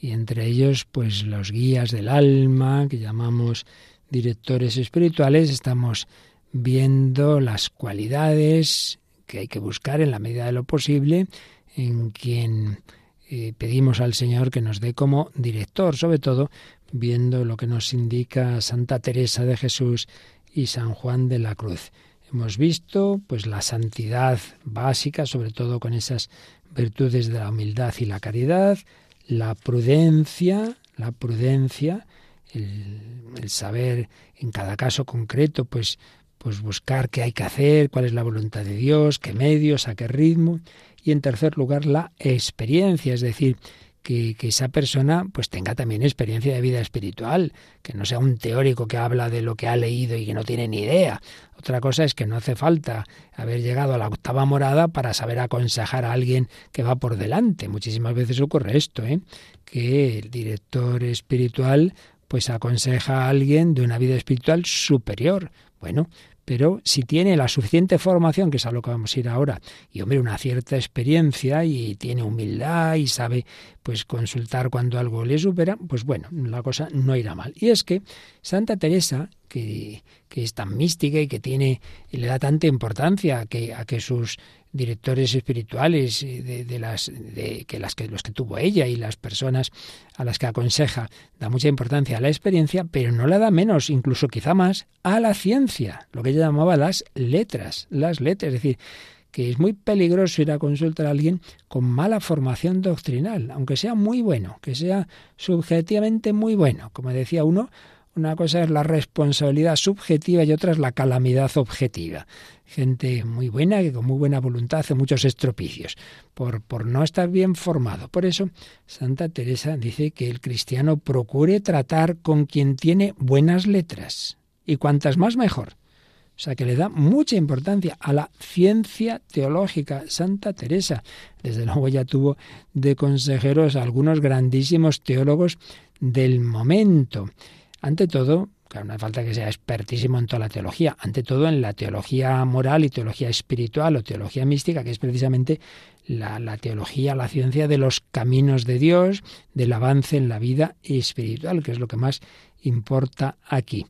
y entre ellos pues los guías del alma que llamamos directores espirituales estamos viendo las cualidades que hay que buscar en la medida de lo posible en quien eh, pedimos al Señor que nos dé como director, sobre todo viendo lo que nos indica Santa Teresa de Jesús y San Juan de la Cruz. Hemos visto pues la santidad básica, sobre todo con esas virtudes de la humildad y la caridad, la prudencia, la prudencia, el, el saber en cada caso concreto, pues, pues buscar qué hay que hacer, cuál es la voluntad de Dios, qué medios, a qué ritmo, y en tercer lugar la experiencia, es decir, que, esa persona pues tenga también experiencia de vida espiritual, que no sea un teórico que habla de lo que ha leído y que no tiene ni idea. Otra cosa es que no hace falta haber llegado a la octava morada para saber aconsejar a alguien que va por delante. Muchísimas veces ocurre esto, ¿eh? que el director espiritual pues aconseja a alguien de una vida espiritual superior. Bueno, pero si tiene la suficiente formación, que es a lo que vamos a ir ahora, y hombre, una cierta experiencia y tiene humildad y sabe pues consultar cuando algo le supera, pues bueno, la cosa no irá mal. Y es que Santa Teresa, que, que es tan mística y que tiene, y le da tanta importancia a que, a que sus directores espirituales de, de las de que las que los que tuvo ella y las personas a las que aconseja da mucha importancia a la experiencia pero no la da menos incluso quizá más a la ciencia lo que ella llamaba las letras las letras. Es decir que es muy peligroso ir a consultar a alguien con mala formación doctrinal aunque sea muy bueno que sea subjetivamente muy bueno. Como decía uno una cosa es la responsabilidad subjetiva y otra es la calamidad objetiva. Gente muy buena que con muy buena voluntad hace muchos estropicios por, por no estar bien formado. Por eso Santa Teresa dice que el cristiano procure tratar con quien tiene buenas letras y cuantas más mejor. O sea que le da mucha importancia a la ciencia teológica. Santa Teresa, desde luego ya tuvo de consejeros a algunos grandísimos teólogos del momento. Ante todo, Claro, no hace falta que sea expertísimo en toda la teología, ante todo en la teología moral y teología espiritual o teología mística, que es precisamente la, la, teología, la ciencia de los caminos de Dios, del avance en la vida espiritual, que es lo que más importa aquí.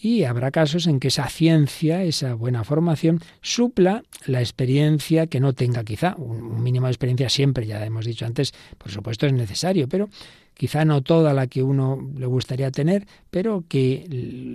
Y habrá casos en que esa ciencia, esa buena formación, supla la experiencia que no tenga quizá. Un mínimo de experiencia siempre, ya hemos dicho antes, por supuesto es necesario, pero quizá no toda la que uno le gustaría tener, pero que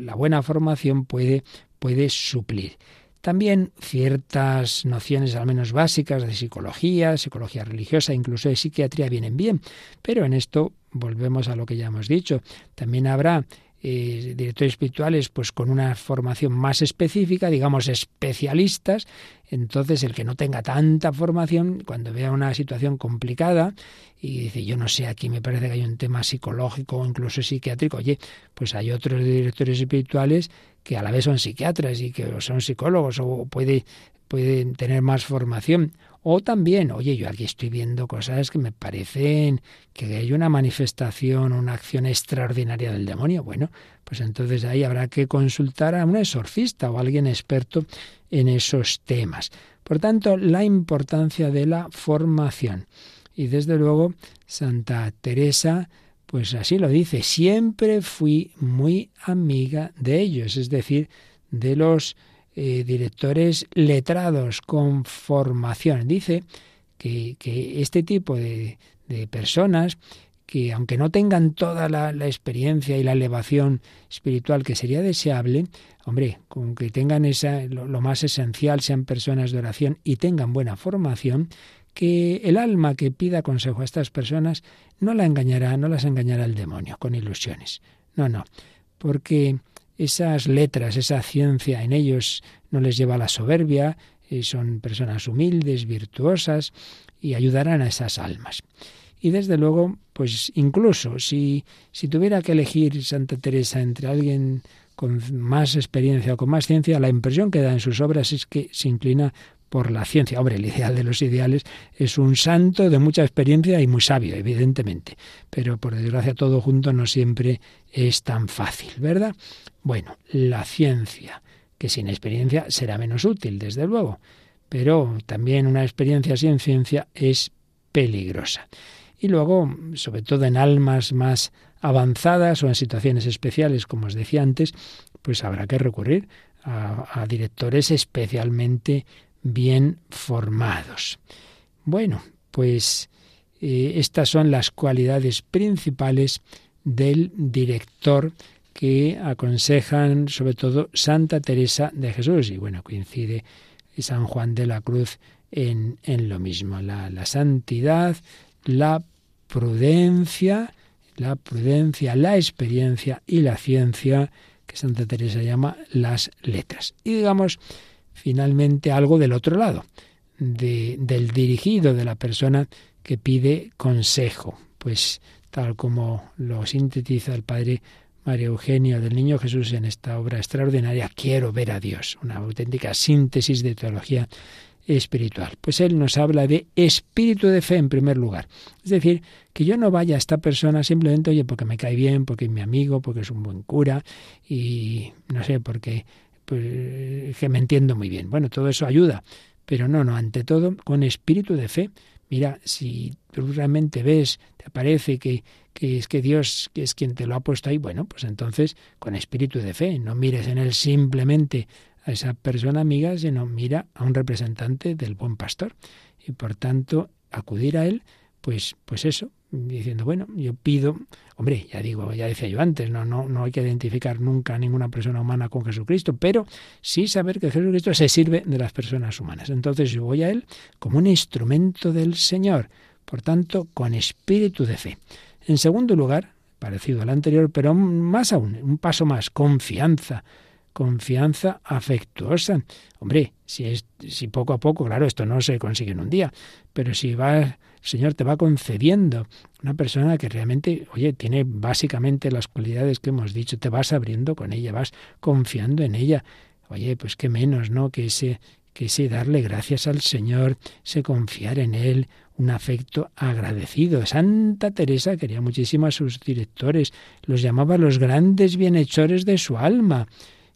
la buena formación puede, puede suplir. También ciertas nociones al menos básicas de psicología, psicología religiosa, incluso de psiquiatría vienen bien, pero en esto volvemos a lo que ya hemos dicho. También habrá eh, directores espirituales pues con una formación más específica, digamos especialistas, entonces el que no tenga tanta formación, cuando vea una situación complicada y dice, yo no sé, aquí me parece que hay un tema psicológico o incluso psiquiátrico, oye, pues hay otros directores espirituales que a la vez son psiquiatras y que son psicólogos o puede, pueden tener más formación o también, oye, yo aquí estoy viendo cosas que me parecen que hay una manifestación, una acción extraordinaria del demonio. Bueno, pues entonces ahí habrá que consultar a un exorcista o a alguien experto en esos temas. Por tanto, la importancia de la formación. Y desde luego, Santa Teresa, pues así lo dice, siempre fui muy amiga de ellos, es decir, de los eh, directores letrados con formación. Dice que, este tipo de, personas que aunque no tengan toda la, experiencia y la elevación espiritual que sería deseable, hombre, con que tengan esa, lo, lo, más esencial, sean personas de oración y tengan buena formación, que el alma que pida consejo a estas personas no la engañará, no las engañará el demonio con ilusiones. No, no, porque esas letras, esa ciencia en ellos no les lleva a la soberbia, eh, son personas humildes, virtuosas y ayudarán a esas almas. Y desde luego, pues incluso si, si tuviera que elegir Santa Teresa entre alguien con más experiencia o con más ciencia, la impresión que da en sus obras es que se inclina por la ciencia. Hombre, el ideal de los ideales es un santo de mucha experiencia y muy sabio, evidentemente. Pero por desgracia todo junto no siempre es tan fácil, ¿verdad? Bueno, la ciencia, que sin experiencia será menos útil, desde luego. Pero también una experiencia sin ciencia es peligrosa. Y luego, sobre todo en almas más avanzadas o en situaciones especiales, como os decía antes, pues habrá que recurrir a, a directores especialmente bien formados. Bueno, pues eh, estas son las cualidades principales del director que aconsejan sobre todo Santa Teresa de Jesús. Y bueno, coincide San Juan de la Cruz en, en lo mismo. La, la santidad, la prudencia, la prudencia, la experiencia y la ciencia que Santa Teresa llama las letras. Y digamos, finalmente algo del otro lado, de, del dirigido, de la persona que pide consejo. Pues tal como lo sintetiza el padre María Eugenio del Niño Jesús en esta obra extraordinaria, Quiero ver a Dios, una auténtica síntesis de teología espiritual. Pues él nos habla de espíritu de fe en primer lugar. Es decir, que yo no vaya a esta persona simplemente, oye, porque me cae bien, porque es mi amigo, porque es un buen cura y no sé, porque pues, que me entiendo muy bien. Bueno, todo eso ayuda, pero no, no, ante todo con espíritu de fe. Mira, si tú realmente ves, te parece que, que es que Dios es quien te lo ha puesto ahí, bueno, pues entonces con espíritu de fe, no mires en él simplemente a esa persona amiga, sino mira a un representante del buen pastor. Y por tanto, acudir a él, pues, pues eso, diciendo, bueno, yo pido, hombre, ya digo, ya decía yo antes, no, no, no hay que identificar nunca a ninguna persona humana con Jesucristo, pero sí saber que Jesucristo se sirve de las personas humanas. Entonces yo voy a Él como un instrumento del Señor, por tanto, con espíritu de fe. En segundo lugar, parecido al anterior, pero más aún, un paso más, confianza, confianza afectuosa. Hombre, si es si poco a poco, claro, esto no se consigue en un día, pero si va el Señor te va concediendo una persona que realmente, oye, tiene básicamente las cualidades que hemos dicho, te vas abriendo con ella, vas confiando en ella. Oye, pues qué menos, ¿no? Que ese que sí darle gracias al Señor, se confiar en Él, un afecto agradecido. Santa Teresa quería muchísimo a sus directores, los llamaba los grandes bienhechores de su alma.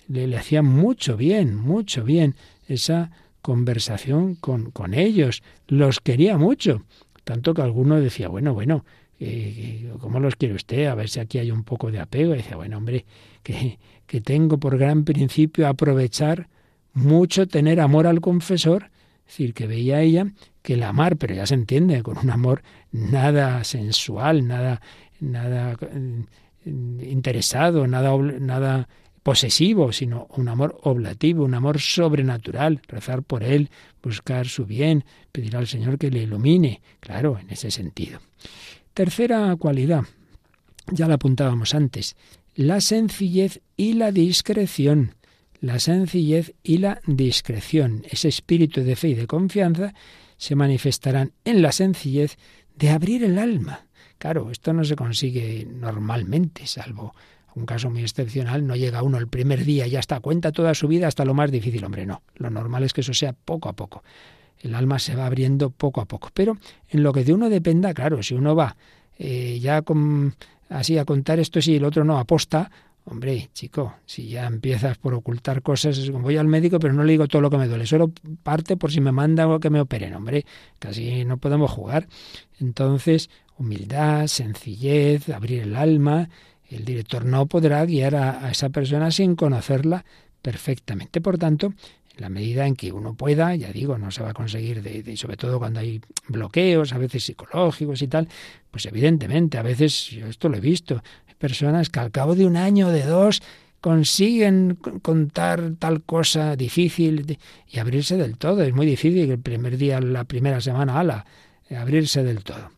Le, le hacía mucho bien, mucho bien esa conversación con, con ellos. Los quería mucho. Tanto que alguno decía, bueno, bueno, eh, ¿cómo los quiere usted? A ver si aquí hay un poco de apego. Y decía, bueno, hombre, que, que tengo por gran principio aprovechar mucho tener amor al confesor. Es decir, que veía ella que el amar, pero ya se entiende, con un amor nada sensual, nada, nada eh, interesado, nada, nada posesivo, sino un amor oblativo, un amor sobrenatural, rezar por él, buscar su bien, pedir al Señor que le ilumine, claro, en ese sentido. Tercera cualidad, ya la apuntábamos antes, la sencillez y la discreción. La sencillez y la discreción, ese espíritu de fe y de confianza, se manifestarán en la sencillez de abrir el alma. Claro, esto no se consigue normalmente, salvo un caso muy excepcional, no llega uno el primer día y ya está, cuenta toda su vida hasta lo más difícil. Hombre, no. Lo normal es que eso sea poco a poco. El alma se va abriendo poco a poco. Pero en lo que de uno dependa, claro, si uno va eh, ya así a contar esto sí el otro no aposta, hombre, chico, si ya empiezas por ocultar cosas, voy al médico pero no le digo todo lo que me duele, solo parte por si me manda o que me operen, hombre, casi no podemos jugar. Entonces, humildad, sencillez, abrir el alma, el director no podrá guiar a, esa persona sin conocerla perfectamente. Por tanto, en la medida en que uno pueda, ya digo, no se va a conseguir, de, sobre todo cuando hay bloqueos, a veces psicológicos y tal, pues evidentemente, a veces, yo esto lo he visto, hay personas que al cabo de un año o de dos consiguen contar tal cosa difícil y abrirse del todo. Es muy difícil el primer día, la primera semana, ala, abrirse del todo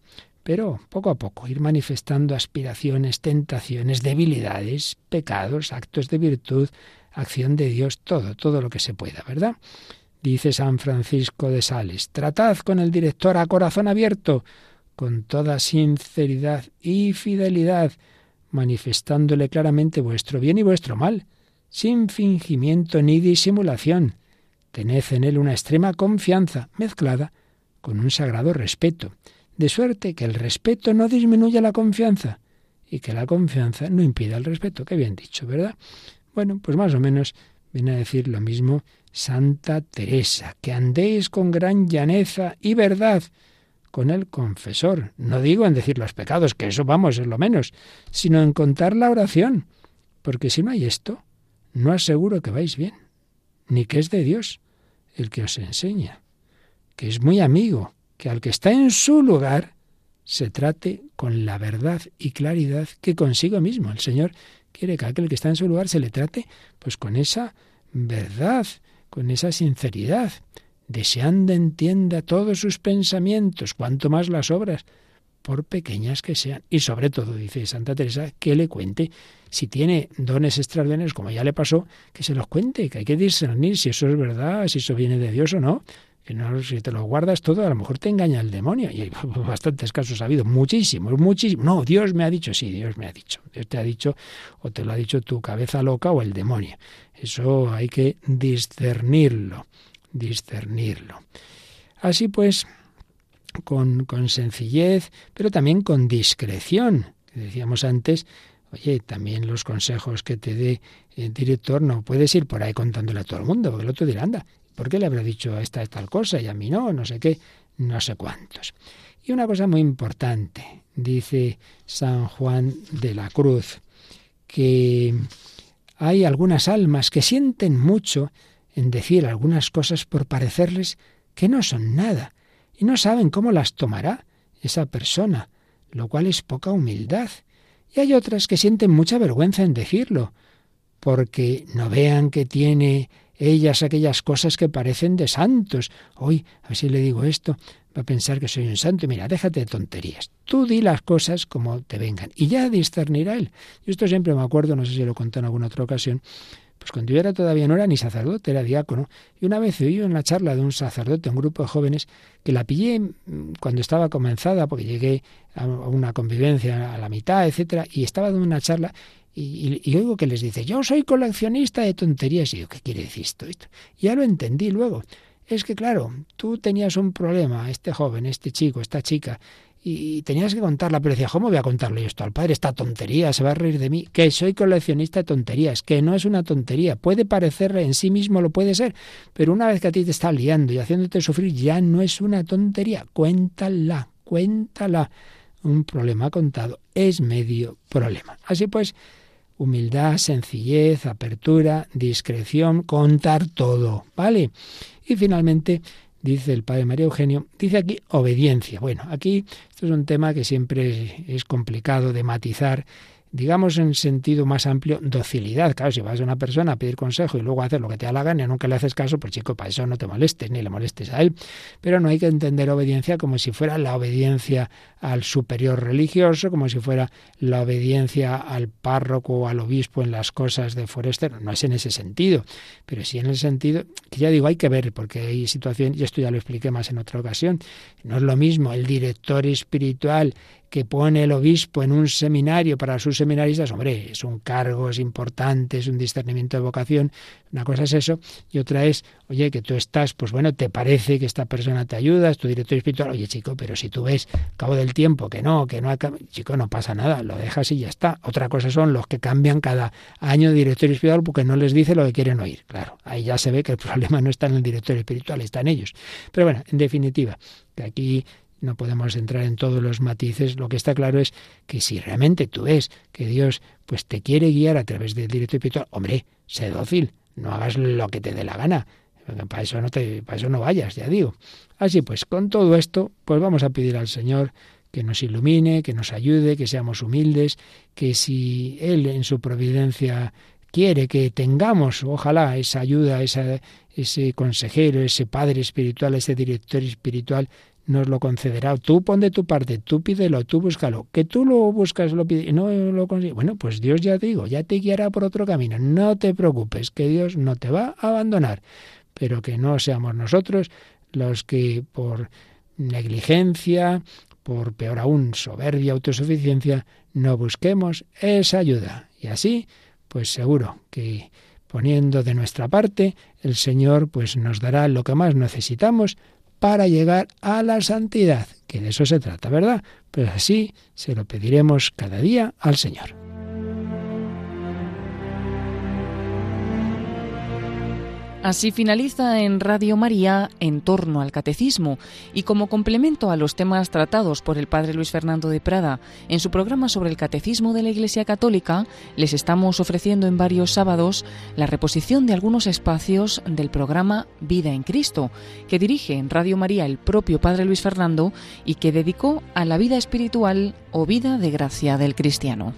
pero poco a poco ir manifestando aspiraciones, tentaciones, debilidades, pecados, actos de virtud, acción de Dios, todo, todo lo que se pueda, ¿verdad? Dice San Francisco de Sales, tratad con el director a corazón abierto, con toda sinceridad y fidelidad, manifestándole claramente vuestro bien y vuestro mal, sin fingimiento ni disimulación. Tened en él una extrema confianza, mezclada con un sagrado respeto de suerte que el respeto no disminuya la confianza y que la confianza no impida el respeto. Qué bien dicho, ¿verdad? Bueno, pues más o menos viene a decir lo mismo Santa Teresa, que andéis con gran llaneza y verdad con el confesor. No digo en decir los pecados, que eso vamos, es lo menos, sino en contar la oración. Porque si no hay esto, no aseguro que vais bien, ni que es de Dios el que os enseña, que es muy amigo, que al que está en su lugar se trate con la verdad y claridad que consigo mismo. El Señor quiere que aquel que está en su lugar se le trate pues con esa verdad, con esa sinceridad, deseando entienda todos sus pensamientos, cuanto más las obras, por pequeñas que sean. Y sobre todo, dice Santa Teresa, que le cuente si tiene dones extraordinarios, como ya le pasó, que se los cuente, que hay que discernir si eso es verdad, si eso viene de Dios o no si te lo guardas todo, a lo mejor te engaña el demonio. Y hay bastantes casos ha habido, muchísimos, muchísimos. No, Dios me ha dicho, sí, Dios me ha dicho. Dios te ha dicho, o te lo ha dicho tu cabeza loca o el demonio. Eso hay que discernirlo, discernirlo. Así pues, con, con sencillez, pero también con discreción. Decíamos antes, Oye, también los consejos que te dé el director no puedes ir por ahí contándole a todo el mundo, porque el otro dirá, anda, ¿Por qué le habrá dicho a esta tal cosa y a mí no? No sé qué, no sé cuántos. Y una cosa muy importante, dice San Juan de la Cruz, que hay algunas almas que sienten mucho en decir algunas cosas por parecerles que no son nada y no saben cómo las tomará esa persona, lo cual es poca humildad. Y hay otras que sienten mucha vergüenza en decirlo, porque no vean que tiene ellas aquellas cosas que parecen de santos. Hoy, a ver si le digo esto, va a pensar que soy un santo. Mira, déjate de tonterías. Tú di las cosas como te vengan y ya discernirá él. Yo esto siempre me acuerdo, no sé si lo conté en alguna otra ocasión, pues cuando yo era todavía no era ni sacerdote, era diácono, y una vez oí en la charla de un sacerdote, un grupo de jóvenes, que la pillé mm, cuando estaba comenzada, porque llegué a una convivencia a la mitad, etcétera, y estaba dando una charla, y, oigo que les dice, yo soy coleccionista de tonterías. Y yo, ¿qué quiere decir esto? Y ya lo entendí luego. es que claro, tú tenías un problema, este joven, este chico, esta chica, y tenías que contarla, pero decía, ¿cómo voy a contarle esto al padre? Esta tontería, se va a reír de mí, que soy coleccionista de tonterías, que no es una tontería, puede parecerle en sí mismo, lo puede ser, pero una vez que a ti te está liando y haciéndote sufrir, ya no es una tontería, cuéntala, cuéntala. Un problema contado es medio problema. Así pues, humildad, sencillez, apertura, discreción, contar todo, ¿vale? Y finalmente, dice el padre María Eugenio, dice aquí obediencia. Bueno, aquí esto es un tema que siempre es complicado de matizar digamos en sentido más amplio, docilidad. Claro, si vas a una persona a pedir consejo y luego haces lo que te da la gana y nunca le haces caso, pues chico, para eso no te molestes ni le molestes a él. Pero no hay que entender obediencia como si fuera la obediencia al superior religioso, como si fuera la obediencia al párroco o al obispo en las cosas de forester. No es en ese sentido, pero sí en el sentido que ya digo, hay que ver, porque hay situaciones, y esto ya lo expliqué más en otra ocasión, no es lo mismo el director espiritual que pone el obispo en un seminario para sus seminaristas, hombre, es un cargo, es importante, es un discernimiento de vocación. Una cosa es eso y otra es, oye, que tú estás, pues bueno, te parece que esta persona te ayuda, es tu director espiritual, oye chico, pero si tú ves al cabo del tiempo que no, que no, chico, no pasa nada, lo dejas y ya está. Otra cosa son los que cambian cada año de director espiritual porque no les dice lo que quieren oír. Claro, ahí ya se ve que el problema no está en el director espiritual, está en ellos. Pero bueno, en definitiva, que aquí no podemos entrar en todos los matices, lo que está claro es que si realmente tú ves que Dios pues te quiere guiar a través del directo espiritual, hombre, sé dócil, no hagas lo que te dé la gana. Para eso no te, para eso no vayas, ya digo. Así pues, con todo esto, pues vamos a pedir al Señor que nos ilumine, que nos ayude, que seamos humildes, que si Él en su providencia quiere que tengamos, ojalá, esa ayuda, ese consejero, ese padre espiritual, ese director espiritual, nos lo concederá. Tú pon de tu parte, tú pídelo, tú búscalo. Que tú lo buscas, lo pides y no lo consigues. Bueno, pues Dios ya te digo, ya te guiará por otro camino. No te preocupes, que Dios no te va a abandonar. Pero que no seamos nosotros los que por negligencia, por peor aún, soberbia, autosuficiencia, no busquemos esa ayuda. Y así, pues seguro que poniendo de nuestra parte, el Señor pues nos dará lo que más necesitamos para llegar a la santidad, que de eso se trata, ¿verdad? Pues así se lo pediremos cada día al Señor. Así finaliza en Radio María en torno al catecismo y como complemento a los temas tratados por el padre Luis Fernando de Prada en su programa sobre el catecismo de la Iglesia Católica, les estamos ofreciendo en varios sábados la reposición de algunos espacios del programa Vida en Cristo, que dirige en Radio María el propio padre Luis Fernando y que dedicó a la vida espiritual o vida de gracia del cristiano.